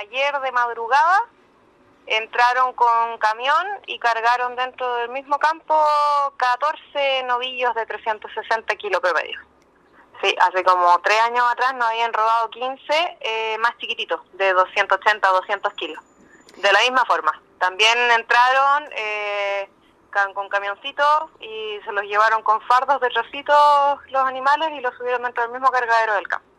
ayer de madrugada entraron con camión y cargaron dentro del mismo campo 14 novillos de 360 kilos promedio. Sí, hace como tres años atrás nos habían robado 15 eh, más chiquititos, de 280 a 200 kilos. De la misma forma. También entraron eh, con camioncitos y se los llevaron con fardos de trocitos los animales y los subieron dentro del mismo cargadero del campo.